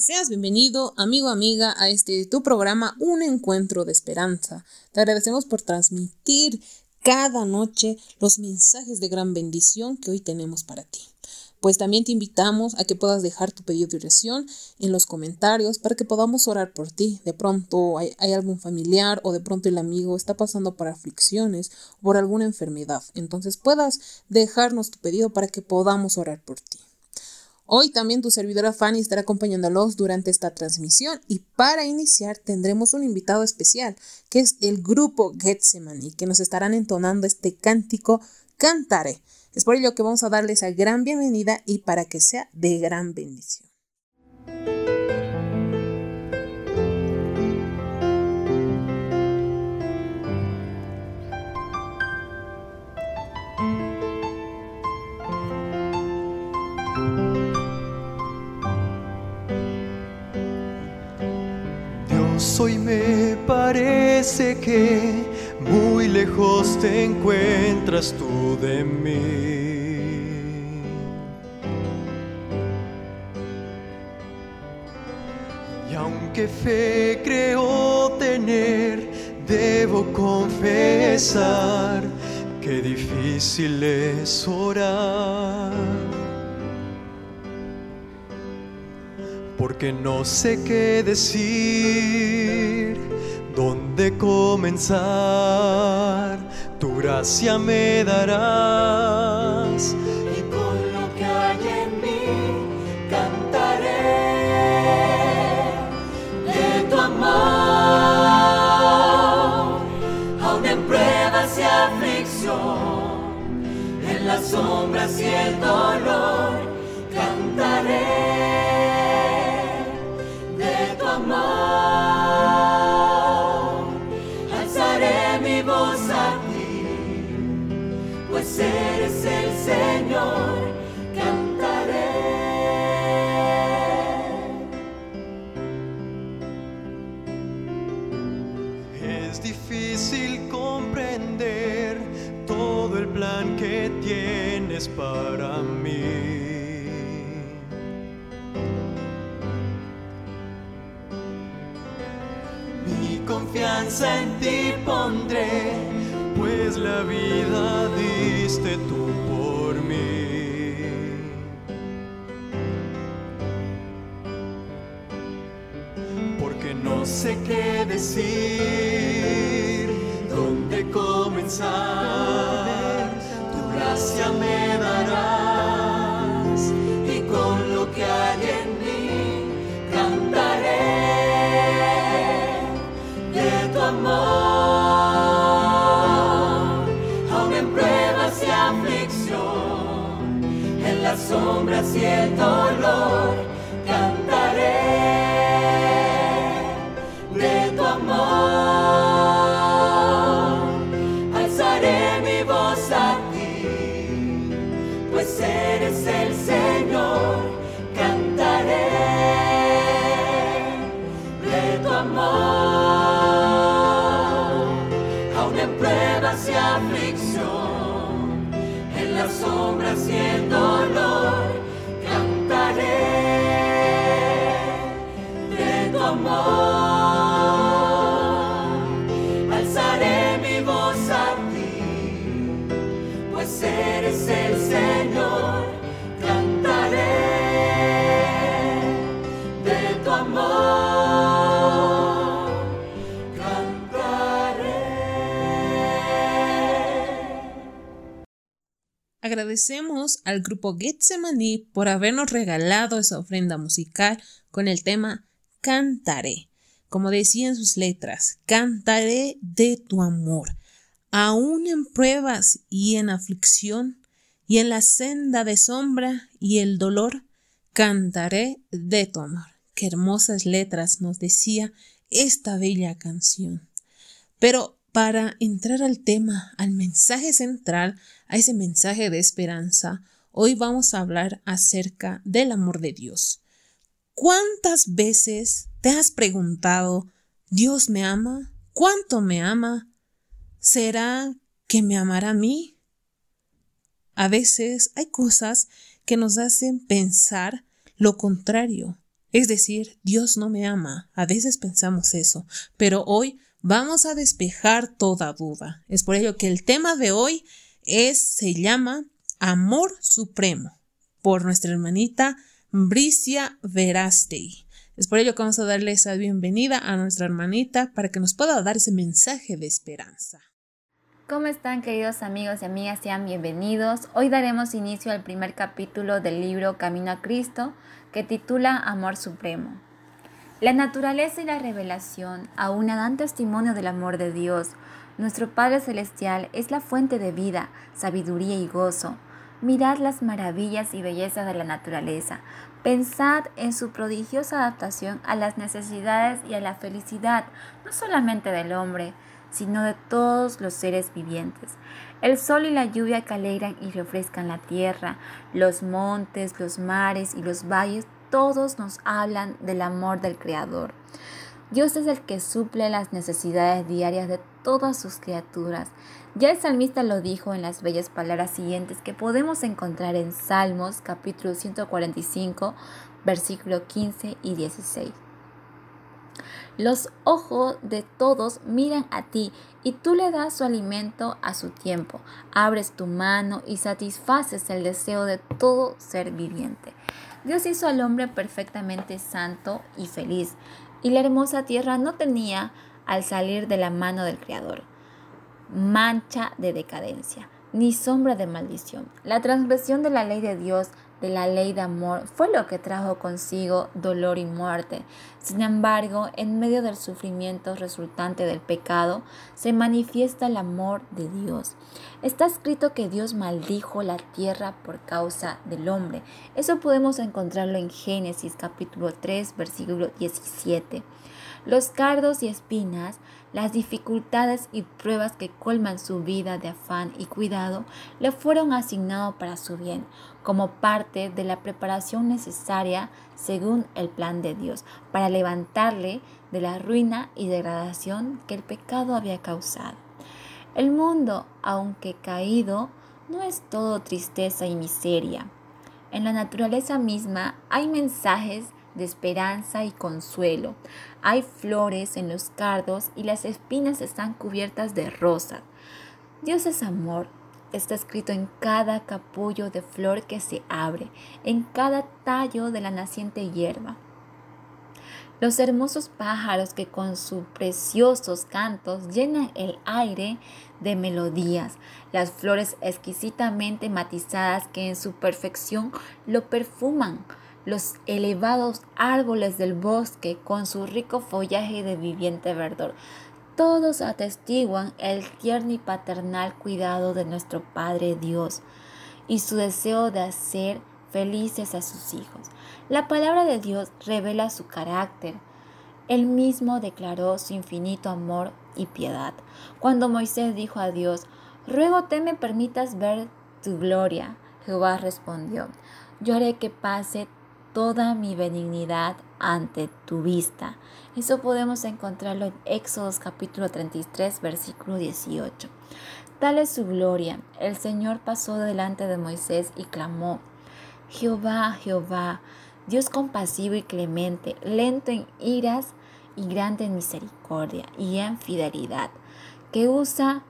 Seas bienvenido, amigo, amiga, a este tu programa Un Encuentro de Esperanza. Te agradecemos por transmitir cada noche los mensajes de gran bendición que hoy tenemos para ti. Pues también te invitamos a que puedas dejar tu pedido de oración en los comentarios para que podamos orar por ti. De pronto hay, algún familiar o de pronto el amigo está pasando por aflicciones o por alguna enfermedad. Entonces puedas dejarnos tu pedido para que podamos orar por ti. Hoy también tu servidora Fanny estará acompañándolos durante esta transmisión y para iniciar tendremos un invitado especial que es el grupo Getsemani que nos estarán entonando este cántico Cantaré. Es por ello que vamos a darles esa gran bienvenida y para que sea de gran bendición. Dios hoy me parece que muy lejos te encuentras tú de mí. Y aunque fe creo tener, debo confesar que difícil es orar. Porque no sé qué decir dónde comenzar, tu gracia me darás. Y con lo que hay en mí cantaré de tu amor, aún en pruebas y aflicción, en las sombras y el dolor, cantaré eres el Señor, cantaré. Es difícil comprender todo el plan que tienes para mí. Mi confianza en ti no sé qué decir, dónde comenzar, tu gracia me darás y con lo que hay en mí cantaré. De tu amor, aún en pruebas y aflicción, en las sombras y el dolor, eres el Señor, cantaré de tu amor, aún en pruebas y aflicción, en las sombras y el dolor, Agradecemos al grupo Getsemani por habernos regalado esa ofrenda musical con el tema Cantaré. Como decían sus letras, cantaré de tu amor, aún en pruebas y en aflicción, y en la senda de sombra y el dolor, cantaré de tu amor. Qué hermosas letras nos decía esta bella canción. Pero para entrar al tema, al mensaje central, a ese mensaje de esperanza, hoy vamos a hablar acerca del amor de Dios. ¿Cuántas veces te has preguntado, ¿Dios me ama? ¿Cuánto me ama? ¿Será que me amará a mí? A veces hay cosas que nos hacen pensar lo contrario, Es decir, Dios no me ama. A veces pensamos eso, pero hoy vamos a despejar toda duda. Es por ello que el tema de hoy es, se llama Amor Supremo, por nuestra hermanita Bricia Verastei. Es por ello que vamos a darle esa bienvenida a nuestra hermanita para que nos pueda dar ese mensaje de esperanza. ¿Cómo están queridos amigos y amigas? Sean bienvenidos. Hoy daremos inicio al primer capítulo del libro Camino a Cristo que titula Amor Supremo. La naturaleza y la revelación aún dan testimonio del amor de Dios. Nuestro Padre Celestial es la fuente de vida, sabiduría y gozo. Mirad las maravillas y bellezas de la naturaleza. Pensad en su prodigiosa adaptación a las necesidades y a la felicidad, no solamente del hombre, sino de todos los seres vivientes. El sol y la lluvia que alegran y refrescan la tierra, los montes, los mares y los valles, todos nos hablan del amor del Creador. Dios es el que suple las necesidades diarias de todas sus criaturas. Ya el salmista lo dijo en las bellas palabras siguientes que podemos encontrar en Salmos capítulo 145, versículo 15 y 16. Los ojos de todos miran a ti y tú le das su alimento a su tiempo. Abres tu mano y satisfaces el deseo de todo ser viviente. Dios hizo al hombre perfectamente santo y feliz, y la hermosa tierra no tenía, al salir de la mano del Creador, mancha de decadencia, ni sombra de maldición. La transgresión de la ley de Dios de la ley de amor fue lo que trajo consigo dolor y muerte. Sin embargo, en medio del sufrimiento resultante del pecado, se manifiesta el amor de Dios. Está escrito que Dios maldijo la tierra por causa del hombre. Eso podemos encontrarlo en Génesis capítulo 3, versículo 17. Los cardos y espinas las dificultades y pruebas que colman su vida de afán y cuidado le fueron asignados para su bien, como parte de la preparación necesaria según el plan de Dios, para levantarle de la ruina y degradación que el pecado había causado. El mundo, aunque caído, no es todo tristeza y miseria. En la naturaleza misma hay mensajes de esperanza y consuelo. Hay flores en los cardos y las espinas están cubiertas de rosas. Dios es amor. Está escrito en cada capullo de flor que se abre, en cada tallo de la naciente hierba. Los hermosos pájaros que con sus preciosos cantos llenan el aire de melodías, las flores exquisitamente matizadas que en su perfección lo perfuman, los elevados árboles del bosque con su rico follaje de viviente verdor. Todos atestiguan el tierno y paternal cuidado de nuestro Padre Dios y su deseo de hacer felices a sus hijos. La palabra de Dios revela su carácter. Él mismo declaró su infinito amor y piedad. Cuando Moisés dijo a Dios, ruego te me permitas ver tu gloria, Jehová respondió, yo haré que pase toda mi benignidad ante tu vista. Eso podemos encontrarlo en Éxodos capítulo 33, versículo 18. Tal es su gloria. El Señor pasó delante de Moisés y clamó, Jehová, Jehová, Dios compasivo y clemente, lento en iras y grande en misericordia y en fidelidad, que usa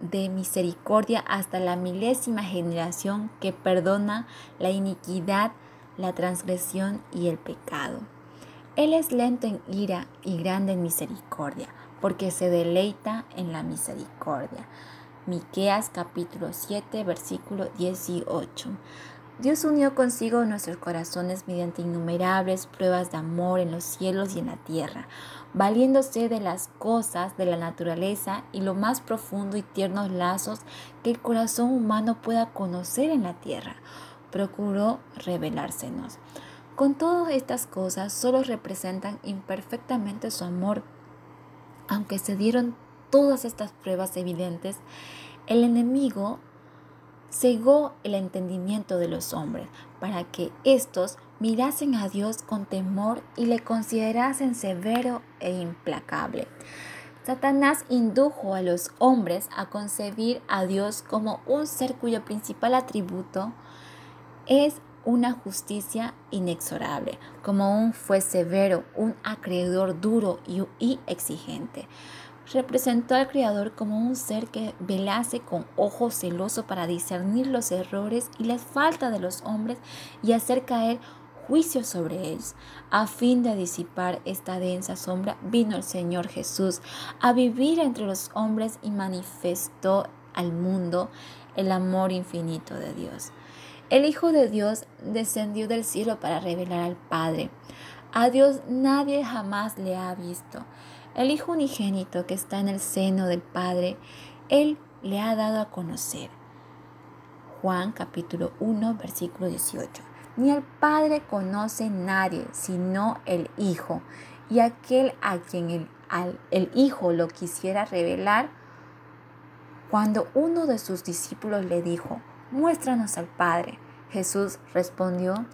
de misericordia hasta la milésima generación, que perdona la iniquidad la transgresión y el pecado. Él es lento en ira y grande en misericordia, porque se deleita en la misericordia. Miqueas capítulo 7, versículo 18. Dios unió consigo nuestros corazones mediante innumerables pruebas de amor en los cielos y en la tierra, valiéndose de las cosas de la naturaleza y lo más profundo y tiernos lazos que el corazón humano pueda conocer en la tierra procuró revelársenos. Con todas estas cosas solo representan imperfectamente su amor. Aunque se dieron todas estas pruebas evidentes, el enemigo cegó el entendimiento de los hombres para que éstos mirasen a Dios con temor y le considerasen severo e implacable. Satanás indujo a los hombres a concebir a Dios como un ser cuyo principal atributo es una justicia inexorable, como un juez severo, un acreedor duro y, exigente. Representó al Creador como un ser que velase con ojo celoso para discernir los errores y las faltas de los hombres y hacer caer juicio sobre ellos. A fin de disipar esta densa sombra, vino el Señor Jesús a vivir entre los hombres y manifestó al mundo el amor infinito de Dios. El Hijo de Dios descendió del cielo para revelar al Padre. A Dios nadie jamás le ha visto. El Hijo unigénito que está en el seno del Padre, Él le ha dado a conocer. Juan capítulo 1 versículo 18. Ni el Padre conoce nadie sino el Hijo, y aquel a quien el, el Hijo lo quisiera revelar, cuando uno de sus discípulos le dijo, muéstranos al Padre. Jesús respondió,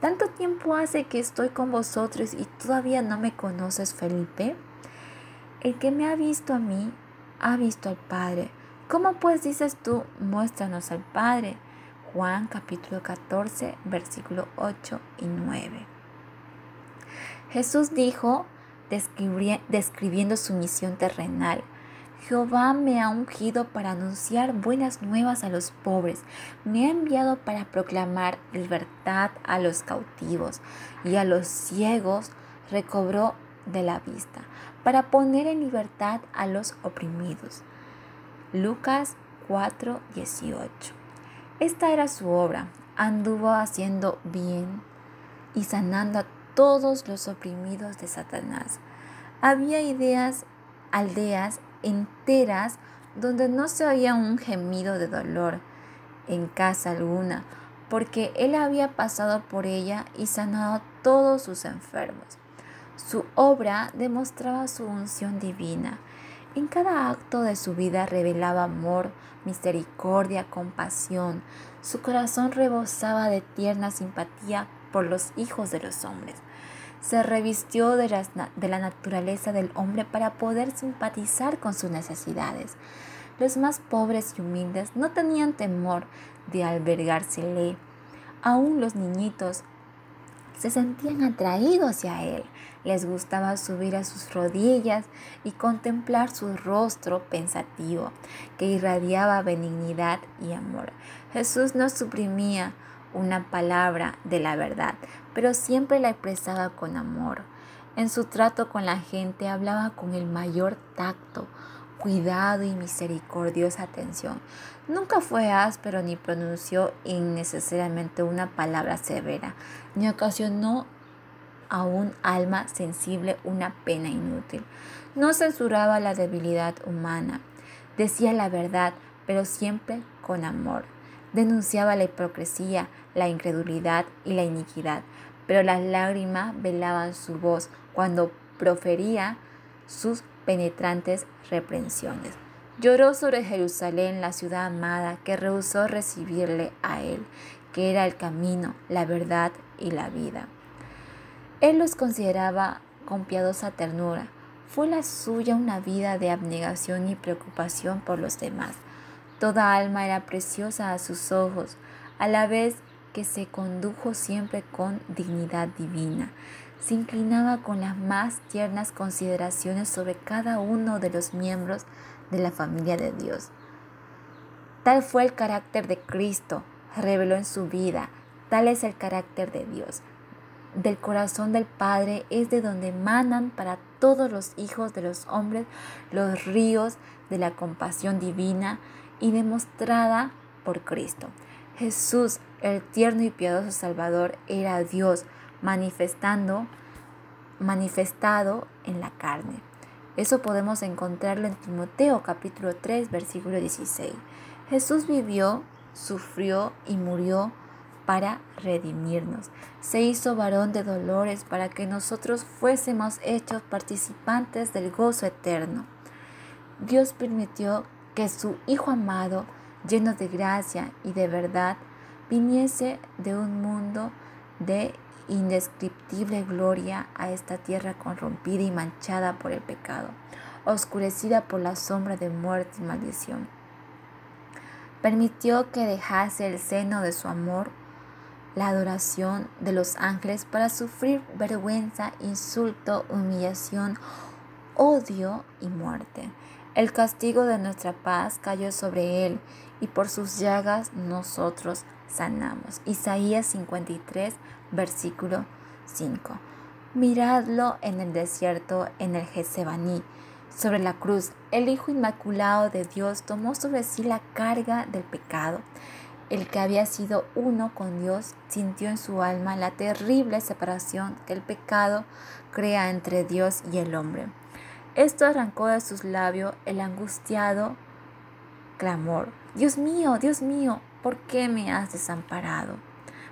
¿tanto tiempo hace que estoy con vosotros y todavía no me conoces, Felipe? El que me ha visto a mí, ha visto al Padre. ¿Cómo pues dices tú, muéstranos al Padre? Juan capítulo 14, versículo 8 y 9. Jesús dijo, describiendo su misión terrenal, Jehová me ha ungido para anunciar buenas nuevas a los pobres, me ha enviado para proclamar libertad a los cautivos y a los ciegos recobró de la vista, para poner en libertad a los oprimidos. Lucas 4:18. Esta era su obra, anduvo haciendo bien y sanando a todos los oprimidos de Satanás. Había ideas, aldeas enteras donde no se oía un gemido de dolor en casa alguna, porque él había pasado por ella y sanado todos sus enfermos. Su obra demostraba su unción divina. En cada acto de su vida revelaba amor, misericordia, compasión. Su corazón rebosaba de tierna simpatía por los hijos de los hombres se revistió de, la naturaleza del hombre para poder simpatizar con sus necesidades. Los más pobres y humildes no tenían temor de albergársele. Aún los niñitos se sentían atraídos hacia él. Les gustaba subir a sus rodillas y contemplar su rostro pensativo, que irradiaba benignidad y amor. Jesús no suprimía una palabra de la verdad, pero siempre la expresaba con amor. En su trato con la gente hablaba con el mayor tacto, cuidado y misericordiosa atención. Nunca fue áspero ni pronunció innecesariamente una palabra severa, ni ocasionó a un alma sensible una pena inútil. No censuraba la debilidad humana, decía la verdad, pero siempre con amor. Denunciaba la hipocresía, la incredulidad y la iniquidad, pero las lágrimas velaban su voz cuando profería sus penetrantes reprensiones. Lloró sobre Jerusalén, la ciudad amada, que rehusó recibirle a él, que era el camino, la verdad y la vida. Él los consideraba con piadosa ternura. Fue la suya una vida de abnegación y preocupación por los demás. Toda alma era preciosa a sus ojos, a la vez que se condujo siempre con dignidad divina. Se inclinaba con las más tiernas consideraciones sobre cada uno de los miembros de la familia de Dios. Tal fue el carácter de Cristo, reveló en su vida, tal es el carácter de Dios. Del corazón del Padre es de donde emanan para todos los hijos de los hombres los ríos de la compasión divina y demostrada por Cristo. Jesús, el tierno y piadoso Salvador, era Dios manifestando, manifestado en la carne. Eso podemos encontrarlo en Timoteo capítulo 3 versículo 16. Jesús vivió, sufrió y murió para redimirnos. Se hizo varón de dolores para que nosotros fuésemos hechos participantes del gozo eterno. Dios permitió que su Hijo amado lleno de gracia y de verdad, viniese de un mundo de indescriptible gloria a esta tierra corrompida y manchada por el pecado, oscurecida por la sombra de muerte y maldición. Permitió que dejase el seno de su amor la adoración de los ángeles para sufrir vergüenza, insulto, humillación, odio y muerte. El castigo de nuestra paz cayó sobre él y por sus llagas nosotros sanamos. Isaías 53, versículo 5. Miradlo en el desierto, en el Getsemaní. Sobre la cruz, el Hijo Inmaculado de Dios tomó sobre sí la carga del pecado. El que había sido uno con Dios sintió en su alma la terrible separación que el pecado crea entre Dios y el hombre. Esto arrancó de sus labios el angustiado clamor, Dios mío, Dios mío, ¿por qué me has desamparado?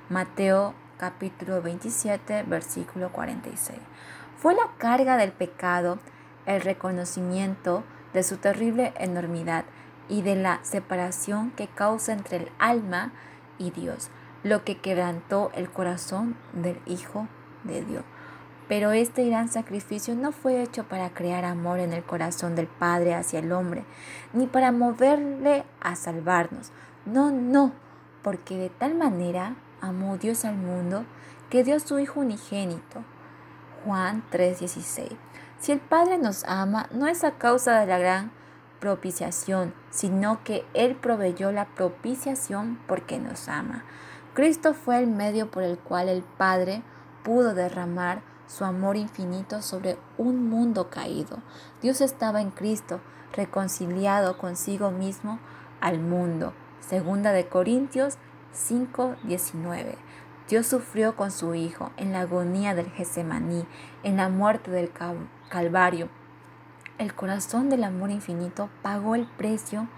Mateo capítulo 27, versículo 46. Fue la carga del pecado, el reconocimiento de su terrible enormidad y de la separación que causa entre el alma y Dios, lo que quebrantó el corazón del Hijo de Dios. Pero este gran sacrificio no fue hecho para crear amor en el corazón del Padre hacia el hombre, ni para moverle a salvarnos. No, no, porque de tal manera amó Dios al mundo que dio a su Hijo unigénito. Juan 3:16. Si el Padre nos ama, no es a causa de la gran propiciación, sino que Él proveyó la propiciación porque nos ama. Cristo fue el medio por el cual el Padre pudo derramar su amor infinito sobre un mundo caído. Dios estaba en Cristo, reconciliado consigo mismo al mundo. Segunda de Corintios 5:19. Dios sufrió con su Hijo en la agonía del Getsemaní, en la muerte del Calvario. El corazón del amor infinito pagó el precio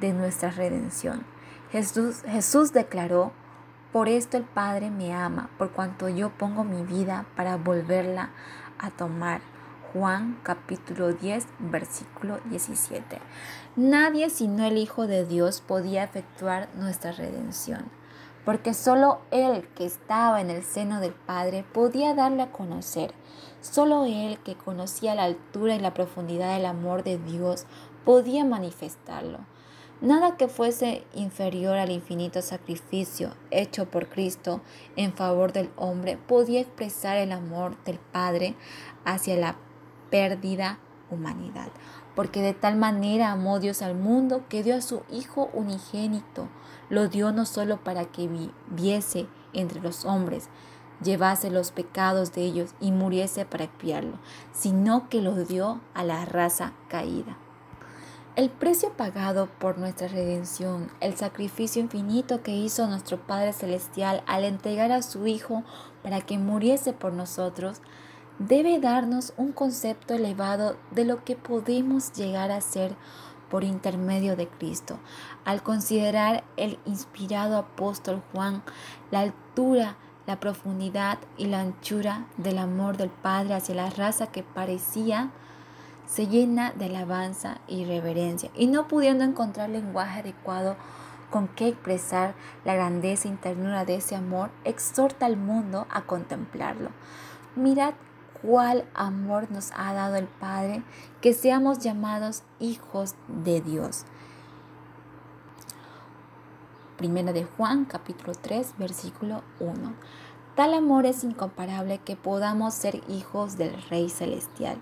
de nuestra redención. Jesús, Jesús declaró, por esto el Padre me ama, por cuanto yo pongo mi vida para volverla a tomar. Juan capítulo 10, versículo 17. Nadie sino el Hijo de Dios podía efectuar nuestra redención, porque solo Él que estaba en el seno del Padre podía darle a conocer. Solo Él que conocía la altura y la profundidad del amor de Dios podía manifestarlo. Nada que fuese inferior al infinito sacrificio hecho por Cristo en favor del hombre podía expresar el amor del Padre hacia la perdida humanidad, porque de tal manera amó Dios al mundo que dio a su Hijo unigénito, lo dio no solo para que viviese entre los hombres, llevase los pecados de ellos y muriese para expiarlo, sino que lo dio a la raza caída. El precio pagado por nuestra redención, el sacrificio infinito que hizo nuestro Padre Celestial al entregar a su Hijo para que muriese por nosotros, debe darnos un concepto elevado de lo que podemos llegar a ser por intermedio de Cristo. Al considerar el inspirado apóstol Juan, la altura, la profundidad y la anchura del amor del Padre hacia la raza que parecía, se llena de alabanza y reverencia, y no pudiendo encontrar lenguaje adecuado con que expresar la grandeza y ternura de ese amor, exhorta al mundo a contemplarlo. Mirad cuál amor nos ha dado el Padre, que seamos llamados hijos de Dios. Primera de Juan, capítulo 3, versículo 1. Tal amor es incomparable que podamos ser hijos del Rey Celestial.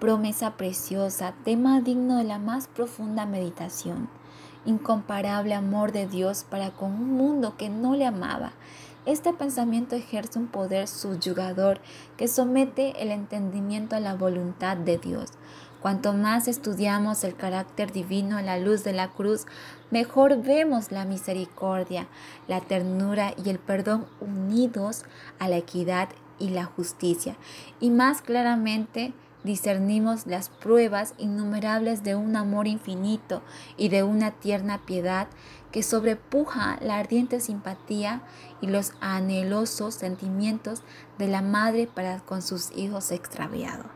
Promesa preciosa, tema digno de la más profunda meditación. Incomparable amor de Dios para con un mundo que no le amaba este pensamiento ejerce un poder subyugador que somete el entendimiento a la voluntad de Dios. Cuanto más estudiamos el carácter divino a la luz de la cruz, mejor vemos la misericordia, la ternura y el perdón unidos a la equidad y la justicia, y más claramente discernimos las pruebas innumerables de un amor infinito y de una tierna piedad que sobrepuja la ardiente simpatía y los anhelosos sentimientos de la madre para con sus hijos extraviados.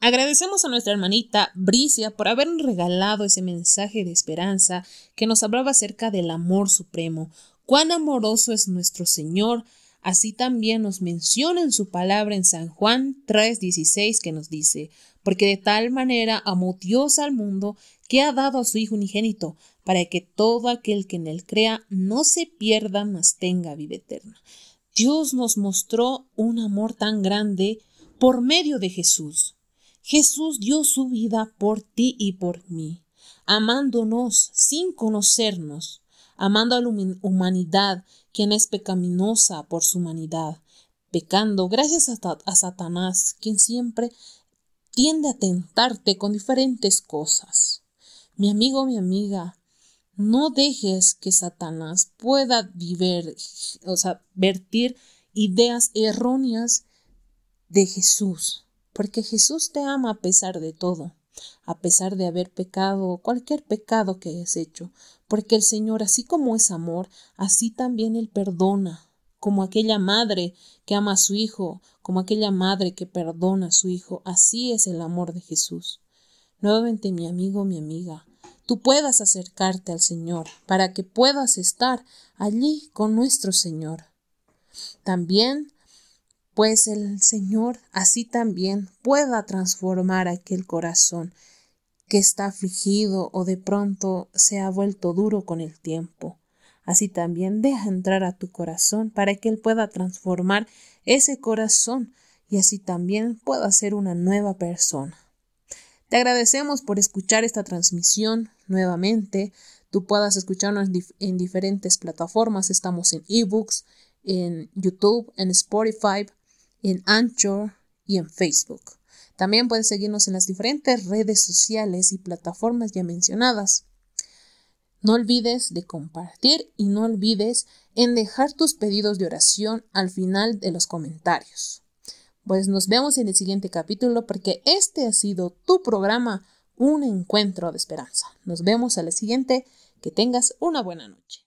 Agradecemos a nuestra hermanita Bricia por habernos regalado ese mensaje de esperanza que nos hablaba acerca del amor supremo. Cuán amoroso es nuestro Señor Así también nos menciona en su palabra en San Juan 3:16 que nos dice, porque de tal manera amó Dios al mundo que ha dado a su Hijo unigénito, para que todo aquel que en él crea no se pierda, mas tenga vida eterna. Dios nos mostró un amor tan grande por medio de Jesús. Jesús dio su vida por ti y por mí, amándonos sin conocernos, amando a la humanidad, quien es pecaminosa por su humanidad, pecando gracias a, Satanás, quien siempre tiende a tentarte con diferentes cosas. Mi amigo, mi amiga, no dejes que Satanás pueda vivir, o sea, vertir ideas erróneas de Jesús, porque Jesús te ama a pesar de todo, a pesar de haber pecado cualquier pecado que hayas hecho, porque el Señor, así como es amor, así también Él perdona, como aquella madre que ama a su hijo, como aquella madre que perdona a su hijo, así es el amor de Jesús. Nuevamente, mi amigo, mi amiga, tú puedas acercarte al Señor, para que puedas estar allí con nuestro Señor. También, pues el Señor así también pueda transformar aquel corazón que está afligido o de pronto se ha vuelto duro con el tiempo. Así también deja entrar a tu corazón para que Él pueda transformar ese corazón y así también pueda ser una nueva persona. Te agradecemos por escuchar esta transmisión nuevamente. Tú puedas escucharnos en diferentes plataformas. Estamos en ebooks, en YouTube, en Spotify, en Anchor y en Facebook. También puedes seguirnos en las diferentes redes sociales y plataformas ya mencionadas. No olvides de compartir y no olvides en dejar tus pedidos de oración al final de los comentarios. Pues nos vemos en el siguiente capítulo porque este ha sido tu programa Un encuentro de esperanza. Nos vemos a la siguiente. Que tengas una buena noche.